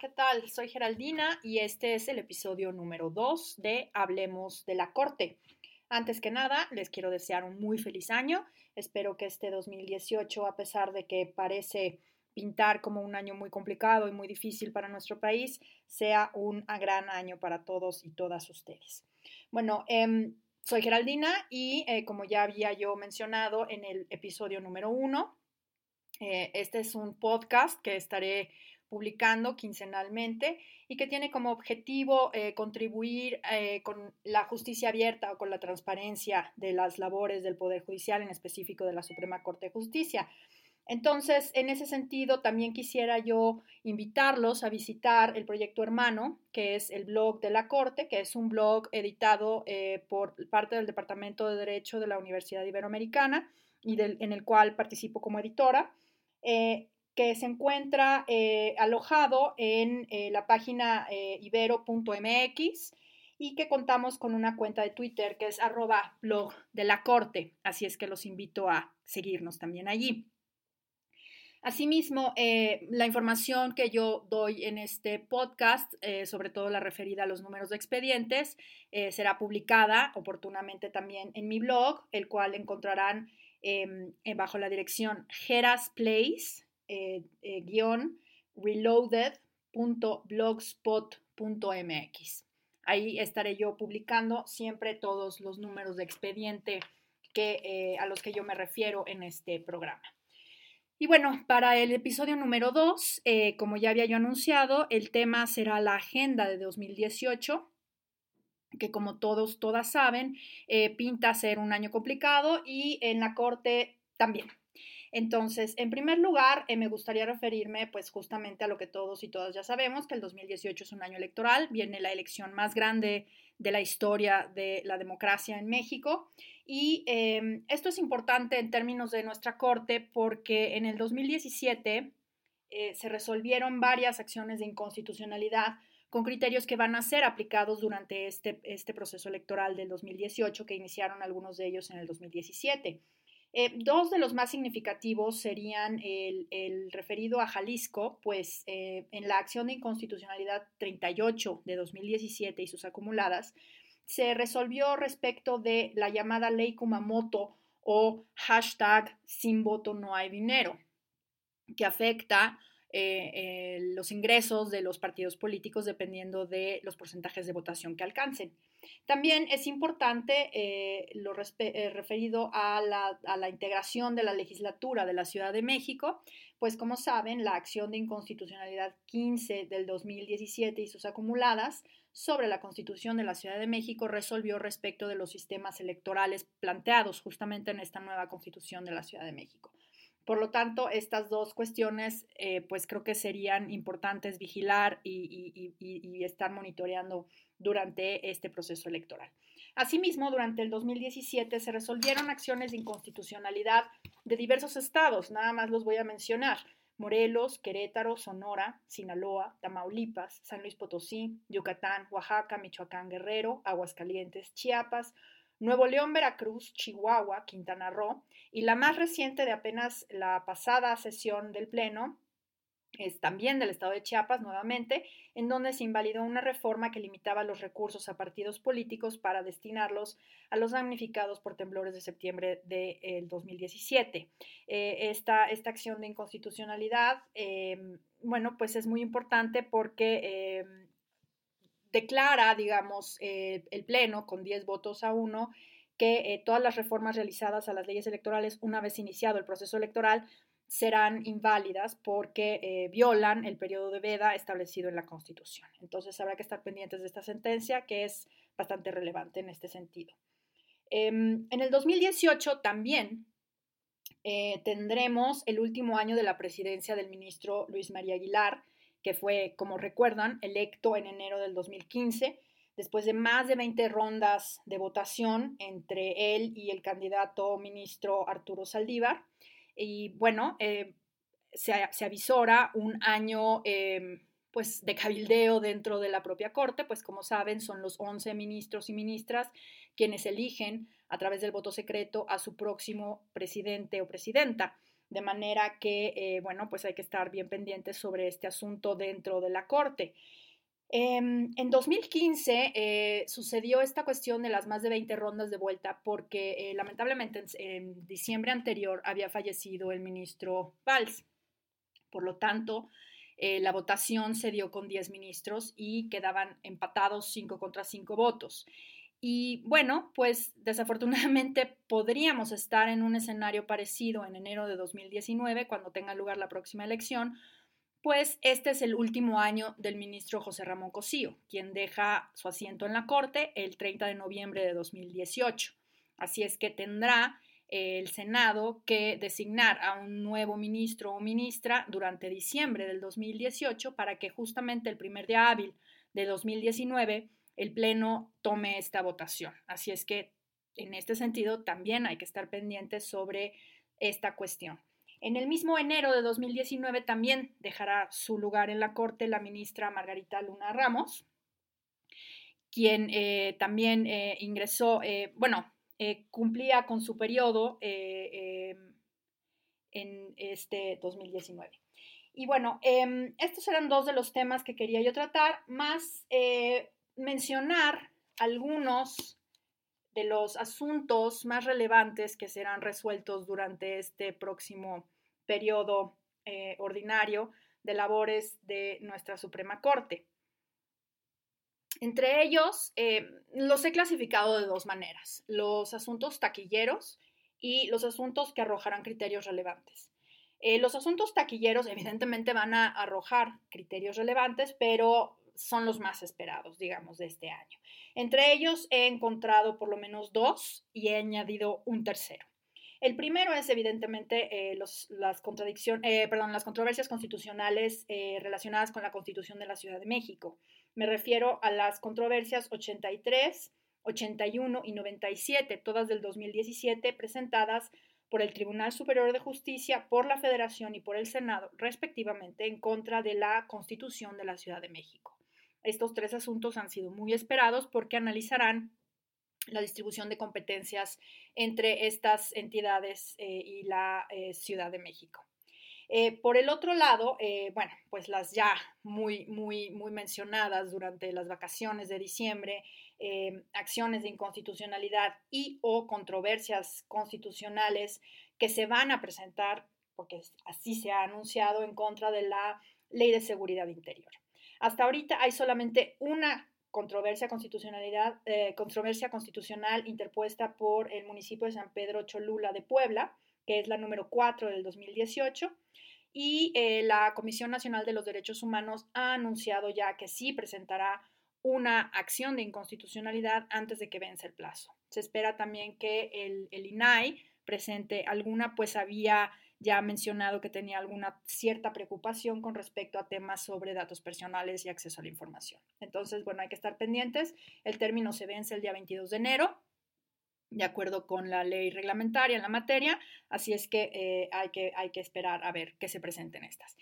¿qué tal? Soy Geraldina y este es el episodio número 2 de Hablemos de la Corte. Antes que nada, les quiero desear un muy feliz año. Espero que este 2018, a pesar de que parece pintar como un año muy complicado y muy difícil para nuestro país, sea un gran año para todos y todas ustedes. Bueno, em, soy Geraldina y eh, como ya había yo mencionado en el episodio número 1, eh, este es un podcast que estaré publicando quincenalmente y que tiene como objetivo eh, contribuir eh, con la justicia abierta o con la transparencia de las labores del Poder Judicial, en específico de la Suprema Corte de Justicia. Entonces, en ese sentido, también quisiera yo invitarlos a visitar el proyecto hermano, que es el blog de la Corte, que es un blog editado eh, por parte del Departamento de Derecho de la Universidad Iberoamericana y en el cual participo como editora que se encuentra eh, alojado en eh, la página eh, ibero.mx y que contamos con una cuenta de Twitter que es arroba blog de la corte, así es que los invito a seguirnos también allí. Asimismo, la información que yo doy en este podcast, sobre todo la referida a los números de expedientes, será publicada oportunamente también en mi blog, el cual encontrarán em, bajo la dirección Geras Place, eh, eh, reloaded.blogspot.mx. Ahí estaré yo publicando siempre todos los números de expediente que, eh, a los que yo me refiero en este programa. Y bueno, para el episodio número 2, como ya había yo anunciado, el tema será la agenda de 2018, que como todos, todas saben, pinta ser un año complicado y en la Corte también. Entonces, en primer lugar, eh, me gustaría referirme pues justamente a lo que todos y todas ya sabemos, que el 2018 es un año electoral, viene la elección más grande de la historia de la democracia en México. Y em, esto es importante en términos de nuestra Corte porque en el 2017 eh, se resolvieron varias acciones de inconstitucionalidad con criterios que van a ser aplicados durante este, este proceso electoral del 2018, que iniciaron algunos de ellos en el 2017. Eh, dos de los más significativos serían el, referido a Jalisco, pues eh, en la acción de inconstitucionalidad 38 de 2017 y sus acumuladas, se resolvió respecto de la llamada ley Kumamoto o hashtag sin voto no hay dinero, que afecta eh, los ingresos de los partidos políticos dependiendo de los porcentajes de votación que alcancen. También es importante eh, lo eh, referido a la, integración de la legislatura de la Ciudad de México, pues como saben, la acción de inconstitucionalidad 15 del 2017 y sus acumuladas sobre la Constitución de la Ciudad de México resolvió respecto de los sistemas electorales planteados justamente en esta nueva Constitución de la Ciudad de México. Por lo tanto, estas dos cuestiones, eh, pues creo que serían importantes vigilar y, estar monitoreando durante este proceso electoral. Asimismo, durante el 2017 se resolvieron acciones de inconstitucionalidad de diversos estados, nada más los voy a mencionar. Morelos, Querétaro, Sonora, Sinaloa, Tamaulipas, San Luis Potosí, Yucatán, Oaxaca, Michoacán, Guerrero, Aguascalientes, Chiapas, Nuevo León, Veracruz, Chihuahua, Quintana Roo y la más reciente de apenas la pasada sesión del Pleno es también del estado de Chiapas nuevamente, en donde se invalidó una reforma que limitaba los recursos a partidos políticos para destinarlos a los damnificados por temblores de septiembre del 2017. Eh, esta, esta, acción de inconstitucionalidad, em, bueno, pues es muy importante porque em, declara, digamos, eh, el Pleno con 10 votos a 1 que eh, todas las reformas realizadas a las leyes electorales una vez iniciado el proceso electoral serán inválidas porque eh, violan el periodo de veda establecido en la Constitución. Entonces habrá que estar pendientes de esta sentencia que es bastante relevante en este sentido. Em, en el 2018 también tendremos el último año de la presidencia del ministro Luis María Aguilar, que fue, como recuerdan, electo en enero del 2015, después de más de 20 rondas de votación entre él y el candidato ministro Arturo Saldívar. Y bueno, eh, se, avisora un año em, pues, de cabildeo dentro de la propia Corte, pues como saben, son los 11 ministros y ministras quienes eligen a través del voto secreto a su próximo presidente o presidenta. De manera que, eh, bueno, pues hay que estar bien pendientes sobre este asunto dentro de la Corte. Em, en 2015 eh, sucedió esta cuestión de las más de 20 rondas de vuelta porque eh, lamentablemente en, diciembre anterior había fallecido el ministro Valls. Por lo tanto, la votación se dio con 10 ministros y quedaban empatados 5 contra 5 votos. Y bueno, pues desafortunadamente podríamos estar en un escenario parecido en enero de 2019, cuando tenga lugar la próxima elección, pues este es el último año del ministro José Ramón Cosío, quien deja su asiento en la Corte el 30 de noviembre de 2018. Así es que tendrá el Senado que designar a un nuevo ministro o ministra durante diciembre del 2018 para que justamente el primer día hábil de 2019 el Pleno tome esta votación. Así es que en este sentido también hay que estar pendientes sobre esta cuestión. En el mismo enero de 2019 también dejará su lugar en la Corte la ministra Margarita Luna Ramos, quien eh, también eh, ingresó, eh, bueno, cumplía con su periodo em, en este 2019. Y bueno, em, estos eran dos de los temas que quería yo tratar, más mencionar algunos de los asuntos más relevantes que serán resueltos durante este próximo periodo eh, ordinario de labores de nuestra Suprema Corte. Entre ellos, eh, los he clasificado de dos maneras, los asuntos taquilleros y los asuntos que arrojarán criterios relevantes. Eh, los asuntos taquilleros evidentemente van a arrojar criterios relevantes, pero son los más esperados, digamos, de este año. Entre ellos he encontrado por lo menos dos y he añadido un tercero. El primero es evidentemente eh, las, eh, perdón, las controversias constitucionales eh, relacionadas con la Constitución de la Ciudad de México. Me refiero a las controversias 83, 81 y 97, todas del 2017, presentadas por el Tribunal Superior de Justicia, por la Federación y por el Senado, respectivamente, en contra de la Constitución de la Ciudad de México. Estos tres asuntos han sido muy esperados porque analizarán la distribución de competencias entre estas entidades eh, y la eh, Ciudad de México. Eh, por el otro lado, bueno, pues las ya muy, muy, muy mencionadas durante las vacaciones de diciembre, acciones de inconstitucionalidad y o controversias constitucionales que se van a presentar, porque así se ha anunciado, en contra de la Ley de Seguridad Interior. Hasta ahorita hay solamente una controversia, constitucionalidad, eh, controversia constitucional interpuesta por el municipio de San Pedro Cholula de Puebla, que es la número 4 del 2018. Y eh, la Comisión Nacional de los Derechos Humanos ha anunciado ya que sí presentará una acción de inconstitucionalidad antes de que vence el plazo. Se espera también que el, el INAI presente alguna, pues había ya ha mencionado que tenía alguna cierta preocupación con respecto a temas sobre datos personales y acceso a la información. Entonces, bueno, hay que estar pendientes. El término se vence el día 22 de enero, de acuerdo con la ley reglamentaria en la materia, así es que, eh, hay, que hay que esperar a ver qué se presenten estas.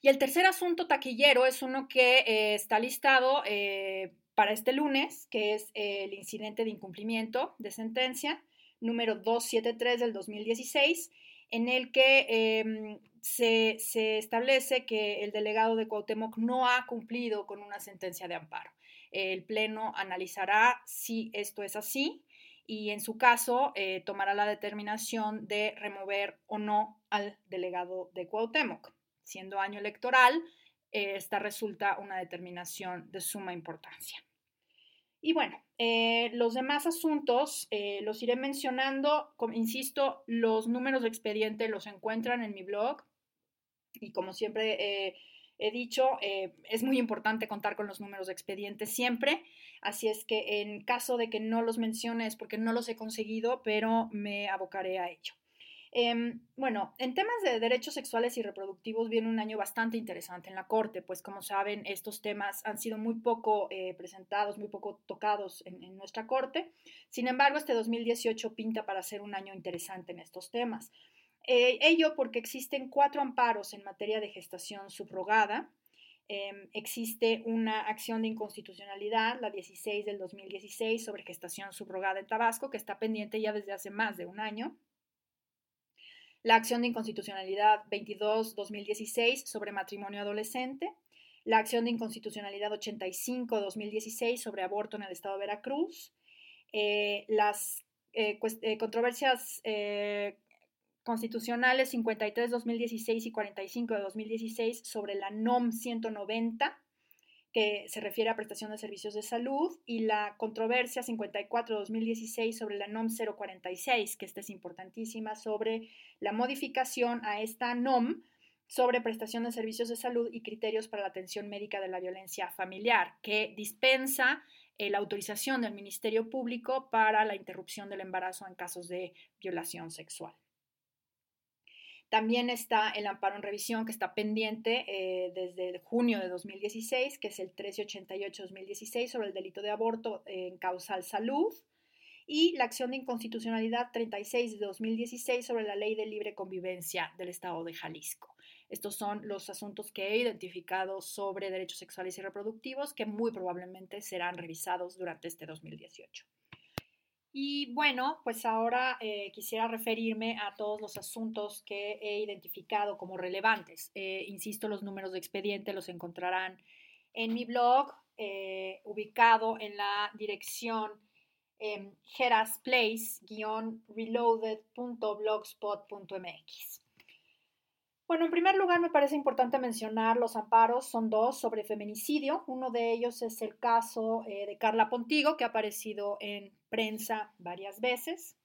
Y el tercer asunto taquillero es uno que eh, está listado eh, para este lunes, que es el incidente de incumplimiento de sentencia número 273 del 2016 en el que em, se, establece que el delegado de Cuauhtémoc no ha cumplido con una sentencia de amparo. El Pleno analizará si esto es así y en su caso eh, tomará la determinación de remover o no al delegado de Cuauhtémoc. Siendo año electoral, eh, esta resulta una determinación de suma importancia. Y bueno, eh, los demás asuntos eh, los iré mencionando. Como, insisto, los números de expediente los encuentran en mi blog. Y como siempre eh, he dicho, es muy importante contar con los números de expediente siempre. Así es que en caso de que no los mencione es porque no los he conseguido, pero me abocaré a ello. Em, bueno, en temas de derechos sexuales y reproductivos viene un año bastante interesante en la Corte, pues como saben, estos temas han sido muy poco eh, presentados, muy poco tocados en, nuestra Corte. Sin embargo, este 2018 pinta para ser un año interesante en estos temas. Eh, ello porque existen cuatro amparos en materia de gestación subrogada. Em, existe una acción de inconstitucionalidad, la 16 del 2016, sobre gestación subrogada en Tabasco, que está pendiente ya desde hace más de un año. La acción de inconstitucionalidad 22-2016 sobre matrimonio adolescente, la acción de inconstitucionalidad 85-2016 sobre aborto en el estado de Veracruz, eh, las eh, eh, controversias constitucionales 53-2016 y 45 de 2016 sobre la NOM 190 que se refiere a prestación de servicios de salud, y la controversia 54-2016 sobre la NOM 046, que esta es importantísima, sobre la modificación a esta NOM sobre prestación de servicios de salud y criterios para la atención médica de la violencia familiar, que dispensa eh, la autorización del Ministerio Público para la interrupción del embarazo en casos de violación sexual. También está el amparo en revisión que está pendiente eh, desde junio de 2016, que es el 1388-2016 sobre el delito de aborto en causal salud, y la acción de inconstitucionalidad 36 de 2016 sobre la ley de libre convivencia del Estado de Jalisco. Estos son los asuntos que he identificado sobre derechos sexuales y reproductivos que muy probablemente serán revisados durante este 2018. Y bueno, pues ahora eh, quisiera referirme a todos los asuntos que he identificado como relevantes. Eh, insisto, los números de expediente los encontrarán en mi blog, eh, ubicado en la dirección eh, reloaded.blogspot.mx. Bueno, en primer lugar me parece importante mencionar los amparos, son dos sobre feminicidio. Uno de ellos es el caso de Carla Pontigo, que ha aparecido en prensa varias veces.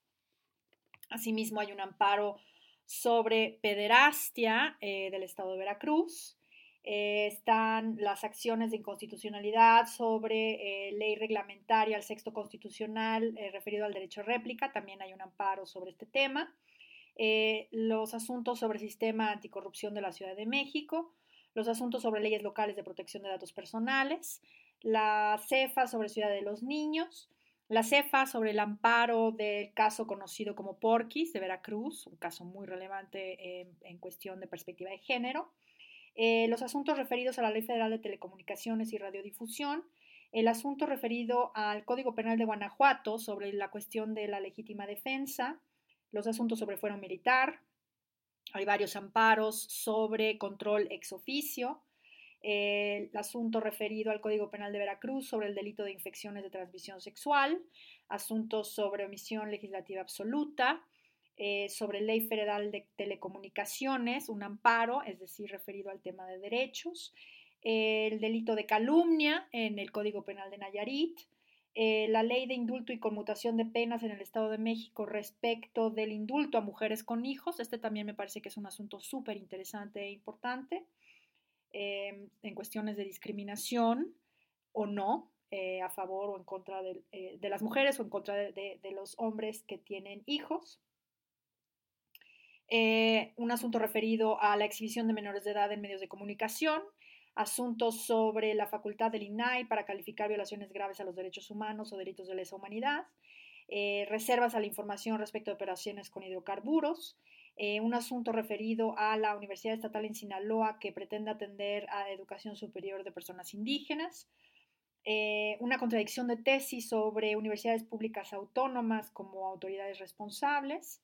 Asimismo hay un amparo sobre pederastia eh, del Estado de Veracruz. Eh, están las acciones de inconstitucionalidad sobre ley reglamentaria al sexto constitucional referido al derecho a réplica. También hay un amparo sobre este tema. Eh, los asuntos sobre sistema anticorrupción de la Ciudad de México, los asuntos sobre leyes locales de protección de datos personales, la CEFA sobre Ciudad de los Niños, la CEFA sobre el amparo del caso conocido como Porquis de Veracruz, un caso muy relevante en, cuestión de perspectiva de género, eh, los asuntos referidos a la Ley Federal de Telecomunicaciones y Radiodifusión, el asunto referido al Código Penal de Guanajuato sobre la cuestión de la legítima defensa, los asuntos sobre fuero militar, hay varios amparos sobre control ex oficio, el asunto referido al Código Penal de Veracruz sobre el delito de infecciones de transmisión sexual, asuntos sobre omisión legislativa absoluta, eh, sobre ley federal de telecomunicaciones, un amparo, es decir, referido al tema de derechos, el delito de calumnia en el Código Penal de Nayarit, eh, la ley de indulto y conmutación de penas en el Estado de México respecto del indulto a mujeres con hijos. Este también me parece que es un asunto súper interesante e importante em, en cuestiones de discriminación o no, eh, a favor o en contra eh, de, las mujeres o en contra de, de los hombres que tienen hijos. un asunto referido a la exhibición de menores de edad en medios de comunicación asuntos sobre la facultad del INAI para calificar violaciones graves a los derechos humanos o delitos de lesa humanidad, eh, reservas a la información respecto a operaciones con hidrocarburos, eh, un asunto referido a la Universidad Estatal en Sinaloa que pretende atender a educación superior de personas indígenas, eh, una contradicción de tesis sobre universidades públicas autónomas como autoridades responsables,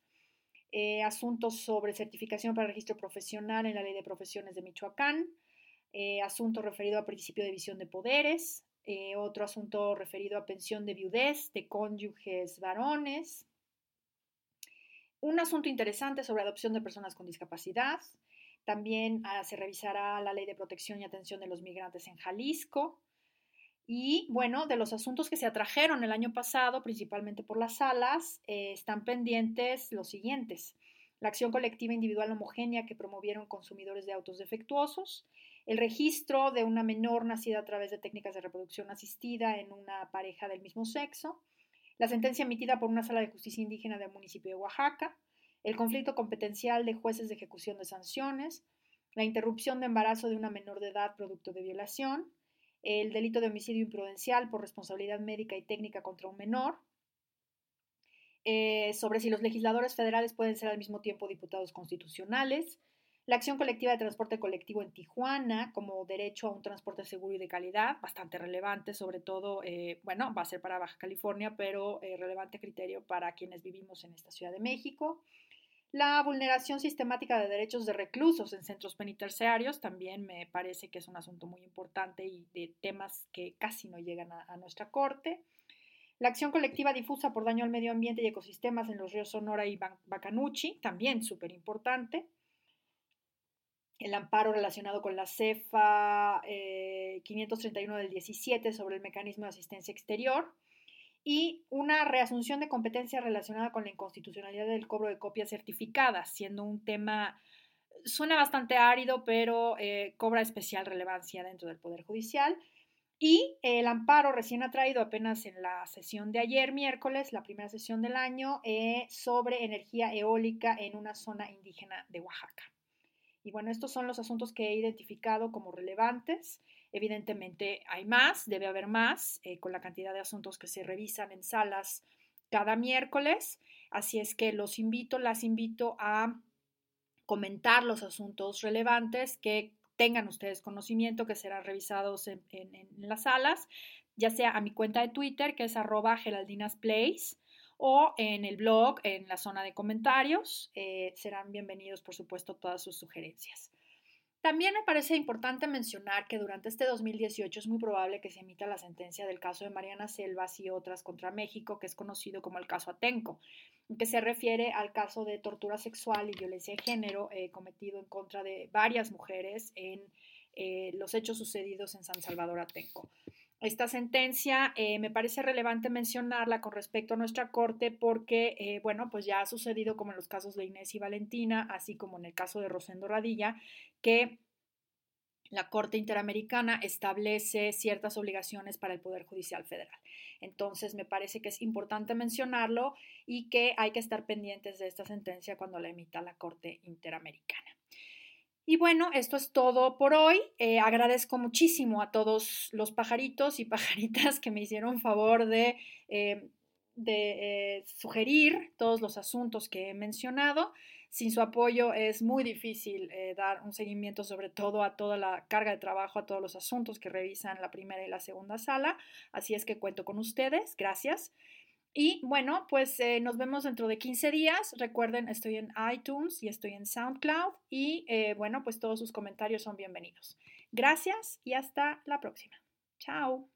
asuntos sobre certificación para registro profesional en la Ley de Profesiones de Michoacán, eh, asunto referido a principio de visión de poderes, eh, otro asunto referido a pensión de viudez de cónyuges varones, un asunto interesante sobre adopción de personas con discapacidad, también ah, se revisará la ley de protección y atención de los migrantes en Jalisco. Y bueno, de los asuntos que se atrajeron el año pasado, principalmente por las salas, eh, están pendientes los siguientes. La acción colectiva individual homogénea que promovieron consumidores de autos defectuosos, el registro de una menor nacida a través de técnicas de reproducción asistida en una pareja del mismo sexo, la sentencia emitida por una sala de justicia indígena del municipio de Oaxaca, el conflicto competencial de jueces de ejecución de sanciones, la interrupción de embarazo de una menor de edad producto de violación, el delito de homicidio imprudencial por responsabilidad médica y técnica contra un menor, eh, sobre si los legisladores federales pueden ser al mismo tiempo diputados constitucionales, la acción colectiva de transporte colectivo en Tijuana como derecho a un transporte seguro y de calidad, bastante relevante, sobre todo, eh, bueno, va a ser para Baja California, pero eh, relevante criterio para quienes vivimos en esta Ciudad de México. La vulneración sistemática de derechos de reclusos en centros penitenciarios también me parece que es un asunto muy importante y de temas que casi no llegan a, nuestra corte. La acción colectiva difusa por daño al medio ambiente y ecosistemas en los ríos Sonora y Bacanuchi, también súper importante. El amparo relacionado con la CEFA 531 eh, del 17 sobre el mecanismo de asistencia exterior y una reasunción de competencia relacionada con la inconstitucionalidad del cobro de copias certificadas, siendo un tema, suena bastante árido, pero eh, cobra especial relevancia dentro del Poder Judicial. Y el amparo recién ha traído apenas en la sesión de ayer, miércoles, la primera sesión del año, eh, sobre energía eólica en una zona indígena de Oaxaca. Y bueno, estos son los asuntos que he identificado como relevantes. Evidentemente hay más, debe haber más, eh, con la cantidad de asuntos que se revisan en salas cada miércoles. Así es que los invito, las invito a comentar los asuntos relevantes que tengan ustedes conocimiento, que serán revisados en, las salas, ya sea a mi cuenta de Twitter, que es arroba geraldinasplace, o en el blog, en la zona de comentarios. Eh, serán bienvenidos, por supuesto, todas sus sugerencias. También me parece importante mencionar que durante este 2018 es muy probable que se emita la sentencia del caso de Mariana Selvas y otras contra México, que es conocido como el caso Atenco, que se refiere al caso de tortura sexual y violencia de género eh, cometido en contra de varias mujeres en eh, los hechos sucedidos en San Salvador Atenco. Esta sentencia eh, me parece relevante mencionarla con respecto a nuestra corte porque, eh, bueno, pues ya ha sucedido como en los casos de Inés y Valentina, así como en el caso de Rosendo Radilla, que la Corte Interamericana establece ciertas obligaciones para el Poder Judicial Federal. Entonces, me parece que es importante mencionarlo y que hay que estar pendientes de esta sentencia cuando la emita la Corte Interamericana. Y bueno, esto es todo por hoy. Eh, agradezco muchísimo a todos los pajaritos y pajaritas que me hicieron favor de, eh, eh, sugerir todos los asuntos que he mencionado. Sin su apoyo es muy difícil dar un seguimiento sobre todo a toda la carga de trabajo, a todos los asuntos que revisan la primera y la segunda sala. Así es que cuento con ustedes. Gracias. Y bueno, pues eh, nos vemos dentro de 15 días. Recuerden, estoy en iTunes y estoy en SoundCloud y eh, bueno, pues todos sus comentarios son bienvenidos. Gracias y hasta la próxima. Chao.